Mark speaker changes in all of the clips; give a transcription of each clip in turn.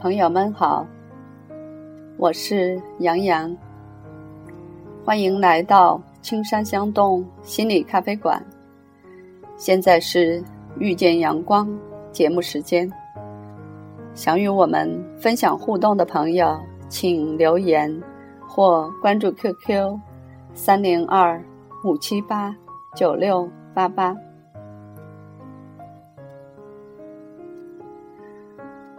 Speaker 1: 朋友们好，我是杨洋，欢迎来到青山香动心理咖啡馆。现在是遇见阳光节目时间，想与我们分享互动的朋友，请留言或关注 QQ 三零二五七八九六八八。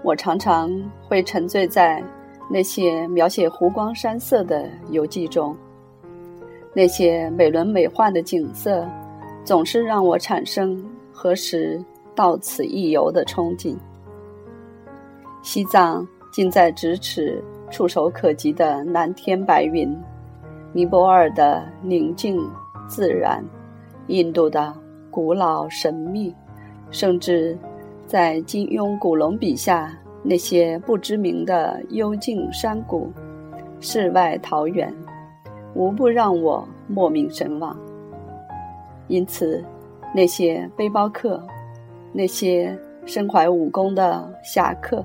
Speaker 1: 我常常会沉醉在那些描写湖光山色的游记中，那些美轮美奂的景色，总是让我产生何时到此一游的憧憬。西藏近在咫尺、触手可及的蓝天白云，尼泊尔的宁静自然，印度的古老神秘，甚至在金庸、古龙笔下。那些不知名的幽静山谷、世外桃源，无不让我莫名神往。因此，那些背包客、那些身怀武功的侠客，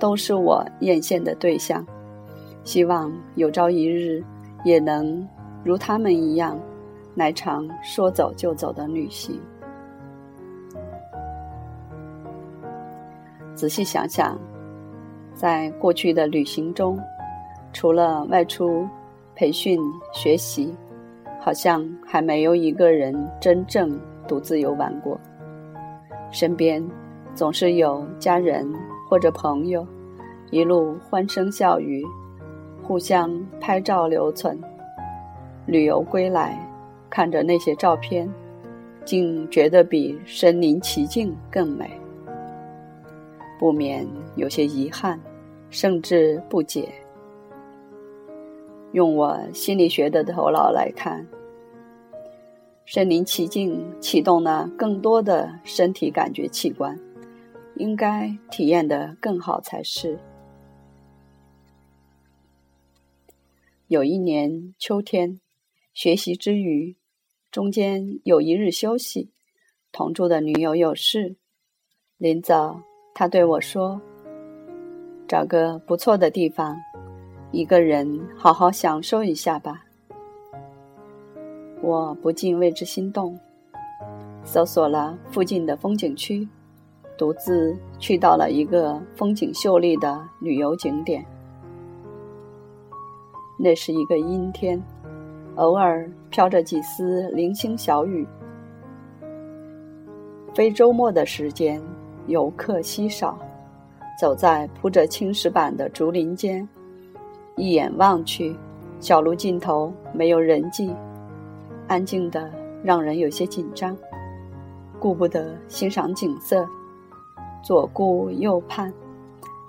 Speaker 1: 都是我艳羡的对象。希望有朝一日，也能如他们一样，来场说走就走的旅行。仔细想想，在过去的旅行中，除了外出培训学习，好像还没有一个人真正独自游玩过。身边总是有家人或者朋友，一路欢声笑语，互相拍照留存。旅游归来，看着那些照片，竟觉得比身临其境更美。不免有些遗憾，甚至不解。用我心理学的头脑来看，身临其境启动了更多的身体感觉器官，应该体验的更好才是。有一年秋天，学习之余，中间有一日休息，同住的女友有事，临走。他对我说：“找个不错的地方，一个人好好享受一下吧。”我不禁为之心动，搜索了附近的风景区，独自去到了一个风景秀丽的旅游景点。那是一个阴天，偶尔飘着几丝零星小雨。非周末的时间。游客稀少，走在铺着青石板的竹林间，一眼望去，小路尽头没有人迹，安静的让人有些紧张，顾不得欣赏景色，左顾右盼，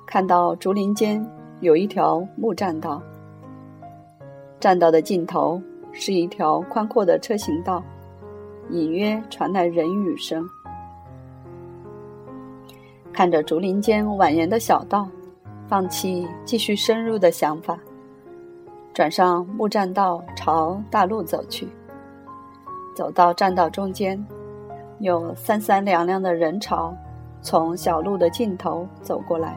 Speaker 1: 看到竹林间有一条木栈道，栈道的尽头是一条宽阔的车行道，隐约传来人语声。看着竹林间蜿蜒的小道，放弃继续深入的想法，转上木栈道朝大路走去。走到栈道中间，有三三两两的人潮从小路的尽头走过来，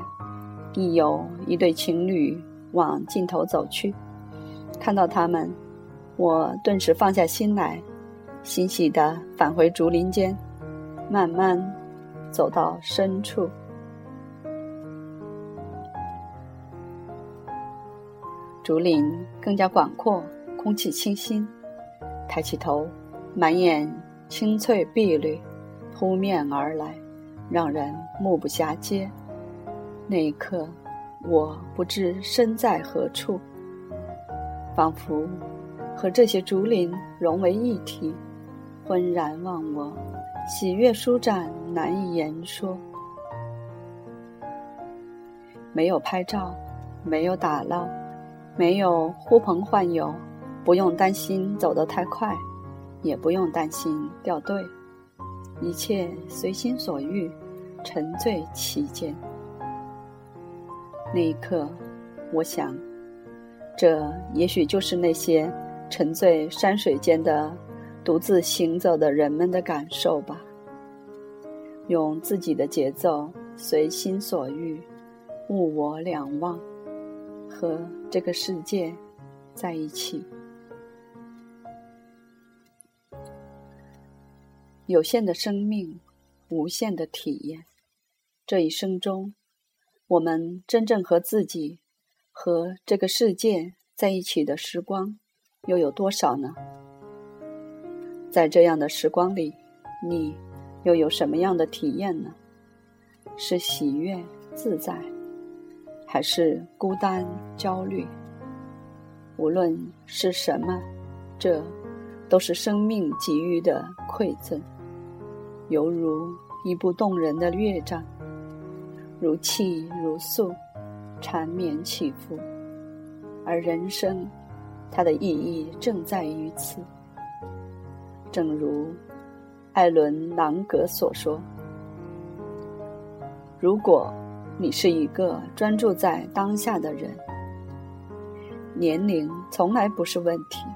Speaker 1: 亦有一对情侣往尽头走去。看到他们，我顿时放下心来，欣喜地返回竹林间，慢慢。走到深处，竹林更加广阔，空气清新。抬起头，满眼青翠碧绿，扑面而来，让人目不暇接。那一刻，我不知身在何处，仿佛和这些竹林融为一体，浑然忘我。喜悦舒展，难以言说。没有拍照，没有打闹，没有呼朋唤友，不用担心走得太快，也不用担心掉队，一切随心所欲，沉醉其间。那一刻，我想，这也许就是那些沉醉山水间的。独自行走的人们的感受吧，用自己的节奏，随心所欲，物我两忘，和这个世界在一起。有限的生命，无限的体验。这一生中，我们真正和自己、和这个世界在一起的时光，又有多少呢？在这样的时光里，你又有什么样的体验呢？是喜悦自在，还是孤单焦虑？无论是什么，这都是生命给予的馈赠。犹如一部动人的乐章，如泣如诉，缠绵起伏。而人生，它的意义正在于此。正如艾伦·朗格所说：“如果你是一个专注在当下的人，年龄从来不是问题。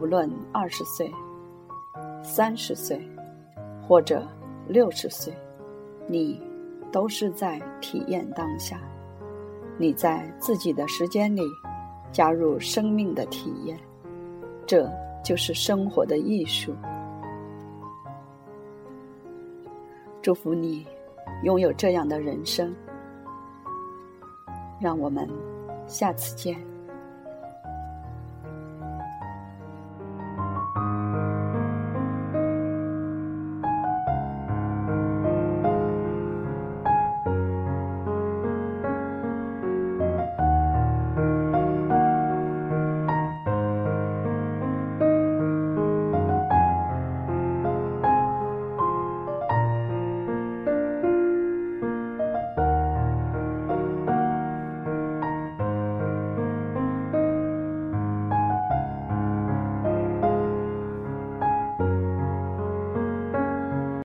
Speaker 1: 无论二十岁、三十岁。”或者六十岁，你都是在体验当下。你在自己的时间里加入生命的体验，这就是生活的艺术。祝福你拥有这样的人生。让我们下次见。